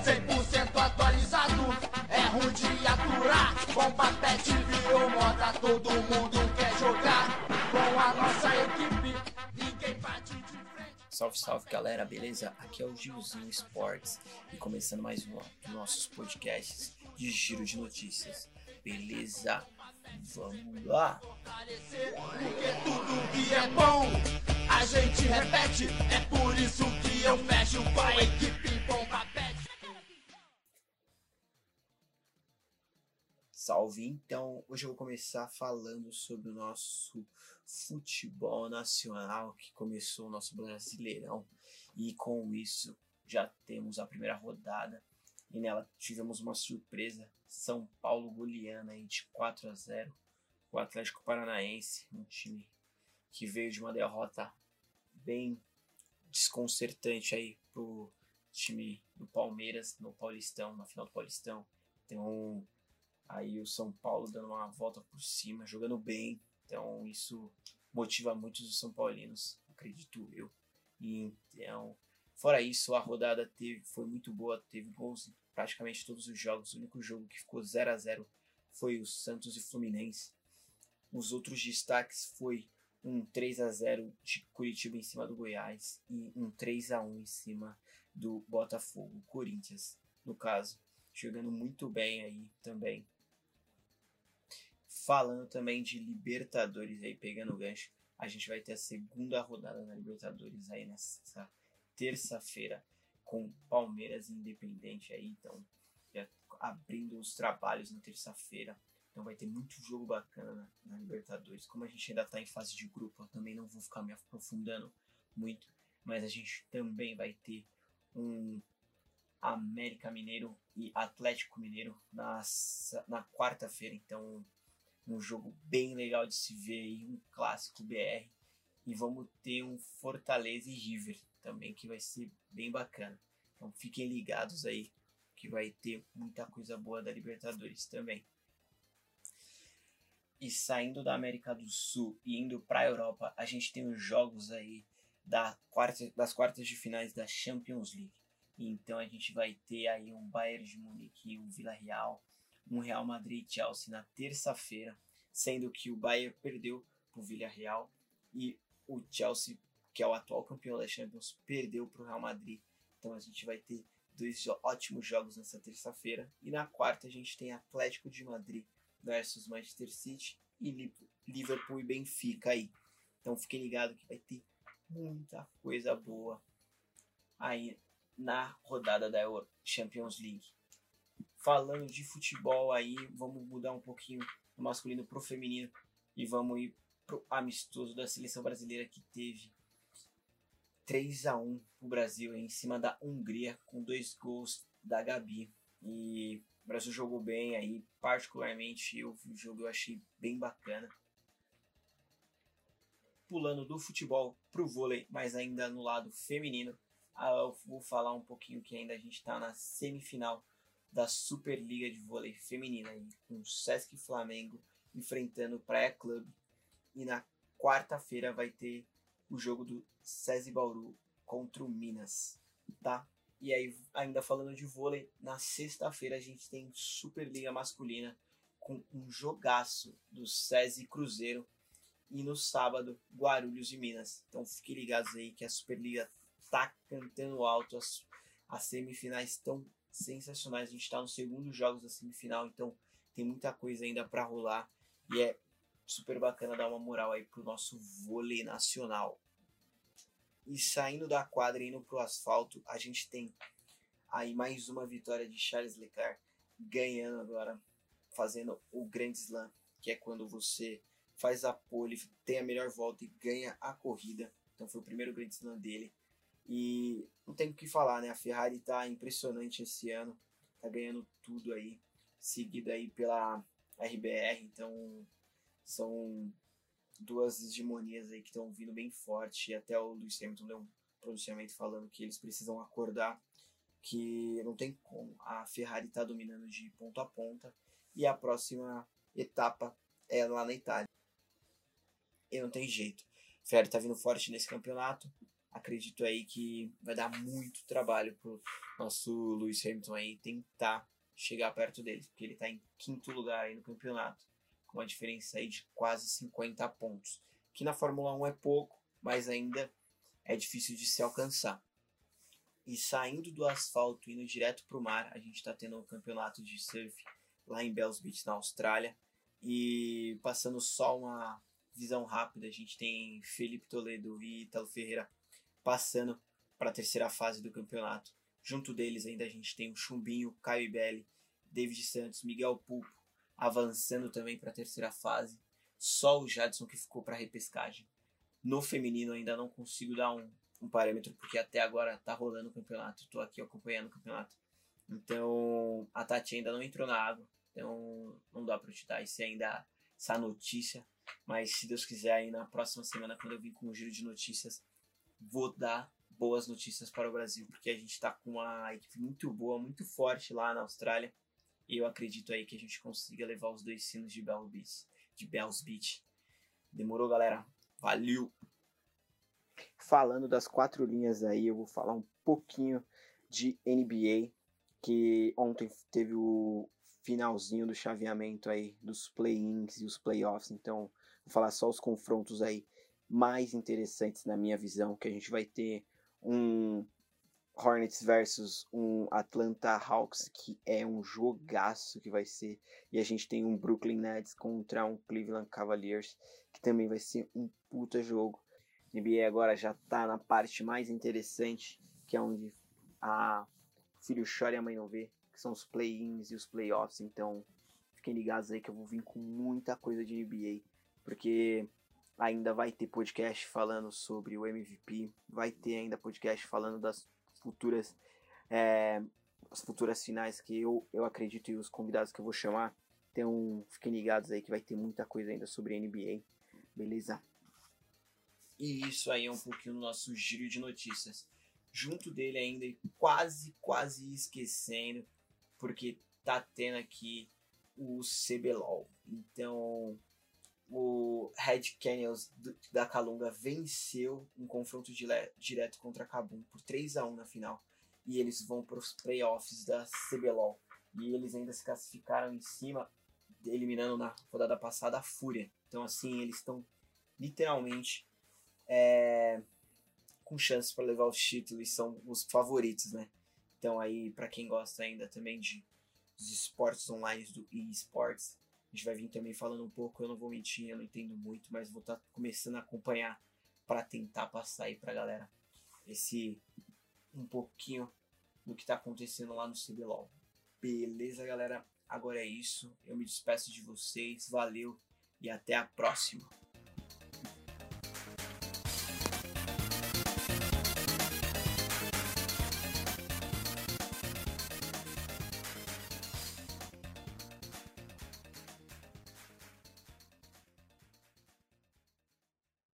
100% atualizado, é ruim de aturar. Bomba pet virou moda, todo mundo quer jogar. Com a nossa equipe, ninguém bate de frente. Salve, salve galera, beleza? Aqui é o Gilzinho Sports e começando mais um dos nossos podcasts de giro de notícias. Beleza? Vamos lá! Porque tudo que é bom, a gente repete. É por isso que eu fecho com a equipe Salve! Então, hoje eu vou começar falando sobre o nosso futebol nacional que começou o nosso Brasileirão e com isso já temos a primeira rodada e nela tivemos uma surpresa, São Paulo goleando aí de 4 a 0 o Atlético Paranaense, um time que veio de uma derrota bem desconcertante aí pro time do Palmeiras no Paulistão, na final do Paulistão. Então, aí o São Paulo dando uma volta por cima, jogando bem. Então, isso motiva muitos os São Paulinos, acredito eu. E, então, fora isso, a rodada teve, foi muito boa, teve gols em praticamente todos os jogos. O único jogo que ficou 0 a 0 foi o Santos e Fluminense. Os outros destaques foi um 3 a 0 de Curitiba em cima do Goiás e um 3 a 1 em cima do Botafogo, Corinthians, no caso, jogando muito bem aí também. Falando também de Libertadores aí, pegando o gancho, a gente vai ter a segunda rodada da Libertadores aí nessa terça-feira com Palmeiras Independente aí, então já abrindo os trabalhos na terça-feira. Então vai ter muito jogo bacana na, na Libertadores. Como a gente ainda está em fase de grupo, eu também não vou ficar me aprofundando muito, mas a gente também vai ter um América Mineiro e Atlético Mineiro na, na quarta-feira. Então, um jogo bem legal de se ver aí, um clássico BR. E vamos ter um Fortaleza e River também, que vai ser bem bacana. Então fiquem ligados aí, que vai ter muita coisa boa da Libertadores também. E saindo da América do Sul e indo para a Europa, a gente tem os jogos aí da quarta, das quartas de finais da Champions League. Então a gente vai ter aí um Bayern de Munique, um Vila Real, um Real Madrid e Chelsea na terça-feira, sendo que o Bayern perdeu para o Vila Real e o Chelsea, que é o atual campeão da Champions, perdeu para o Real Madrid. Então a gente vai ter dois ótimos jogos nessa terça-feira. E na quarta a gente tem Atlético de Madrid versus Manchester City e Liverpool e Benfica aí. Então fiquem ligados que vai ter muita coisa boa aí na rodada da Champions League. Falando de futebol aí, vamos mudar um pouquinho do masculino pro feminino e vamos ir pro amistoso da seleção brasileira que teve 3 a 1 pro Brasil em cima da Hungria com dois gols da Gabi. E o Brasil jogou bem aí, particularmente eu o jogo eu achei bem bacana. Pulando do futebol pro vôlei, mas ainda no lado feminino, ah, eu vou falar um pouquinho que ainda a gente está na semifinal da Superliga de Vôlei Feminina aí, com o Sesc Flamengo enfrentando o Praia Club. E na quarta-feira vai ter o jogo do SESI Bauru contra o Minas, tá? E aí, ainda falando de vôlei, na sexta-feira a gente tem Superliga Masculina com um jogaço do SESI Cruzeiro e no sábado Guarulhos e Minas. Então fiquem ligados aí que a Superliga tá cantando alto, as, as semifinais estão sensacionais. A gente está nos segundos jogos da semifinal, então tem muita coisa ainda para rolar e é super bacana dar uma moral aí pro nosso vôlei nacional. E saindo da quadra e indo pro asfalto, a gente tem aí mais uma vitória de Charles Leclerc ganhando agora, fazendo o Grand Slam, que é quando você faz a pole, tem a melhor volta e ganha a corrida. Então foi o primeiro Grand Slam dele. E não tem o que falar, né? A Ferrari tá impressionante esse ano, tá ganhando tudo aí, seguida aí pela RBR, então são duas hegemonias aí que estão vindo bem forte. E até o Lewis Hamilton deu um pronunciamento falando que eles precisam acordar, que não tem como. A Ferrari está dominando de ponta a ponta e a próxima etapa é lá na Itália. E não tem jeito. Ferrari está vindo forte nesse campeonato acredito aí que vai dar muito trabalho pro nosso Lewis Hamilton aí tentar chegar perto deles, porque ele está em quinto lugar aí no campeonato, com uma diferença aí de quase 50 pontos, que na Fórmula 1 é pouco, mas ainda é difícil de se alcançar. E saindo do asfalto, indo direto para o mar, a gente está tendo um campeonato de surf lá em Bells Beach, na Austrália. E passando só uma visão rápida, a gente tem Felipe Toledo e Italo Ferreira passando para a terceira fase do campeonato. Junto deles ainda a gente tem o Chumbinho, Caio Ibelli, David Santos, Miguel Pulpo avançando também para a terceira fase. Só o Jadson que ficou para repescagem. No feminino ainda não consigo dar um, um parâmetro porque até agora tá rolando o campeonato, tô aqui acompanhando o campeonato. Então a Tati ainda não entrou na água, então não dá para te dar esse ainda essa notícia, mas se Deus quiser aí na próxima semana quando eu vim com um giro de notícias, vou dar boas notícias para o Brasil, porque a gente está com uma equipe muito boa, muito forte lá na Austrália. E eu acredito aí que a gente consiga levar os dois sinos de Bells Beach. De Bells Beach. Demorou, galera? Valeu! Falando das quatro linhas aí, eu vou falar um pouquinho de NBA, que ontem teve o finalzinho do chaveamento aí dos play-ins e os playoffs, então vou falar só os confrontos aí mais interessantes na minha visão, que a gente vai ter um Hornets versus um Atlanta Hawks, que é um jogaço que vai ser. E a gente tem um Brooklyn Nets contra um Cleveland Cavaliers, que também vai ser um puta jogo. A NBA agora já tá na parte mais interessante, que é onde a filho chora e a mãe não vê, que são os play-ins e os playoffs. Então, fiquem ligados aí que eu vou vir com muita coisa de NBA, porque ainda vai ter podcast falando sobre o MVP, vai ter ainda podcast falando das futuras é, as futuras finais que eu, eu acredito e os convidados que eu vou chamar. Então fiquem ligados aí que vai ter muita coisa ainda sobre NBA, beleza? E isso aí é um pouquinho do nosso giro de notícias. Junto dele ainda, quase, quase esquecendo, porque tá tendo aqui o CBLOL. Então, Red Canyons da Calunga venceu um confronto direto contra a Kabum por 3 a 1 na final. E eles vão para os playoffs da CBLOL. E eles ainda se classificaram em cima, eliminando na rodada passada a Fúria. Então, assim, eles estão literalmente é, com chances para levar os títulos e são os favoritos, né? Então, aí, para quem gosta ainda também de dos esportes online do eSports, a gente vai vir também falando um pouco, eu não vou mentir, eu não entendo muito, mas vou estar tá começando a acompanhar para tentar passar aí pra galera esse um pouquinho do que tá acontecendo lá no CBLOL. Beleza, galera? Agora é isso. Eu me despeço de vocês. Valeu e até a próxima.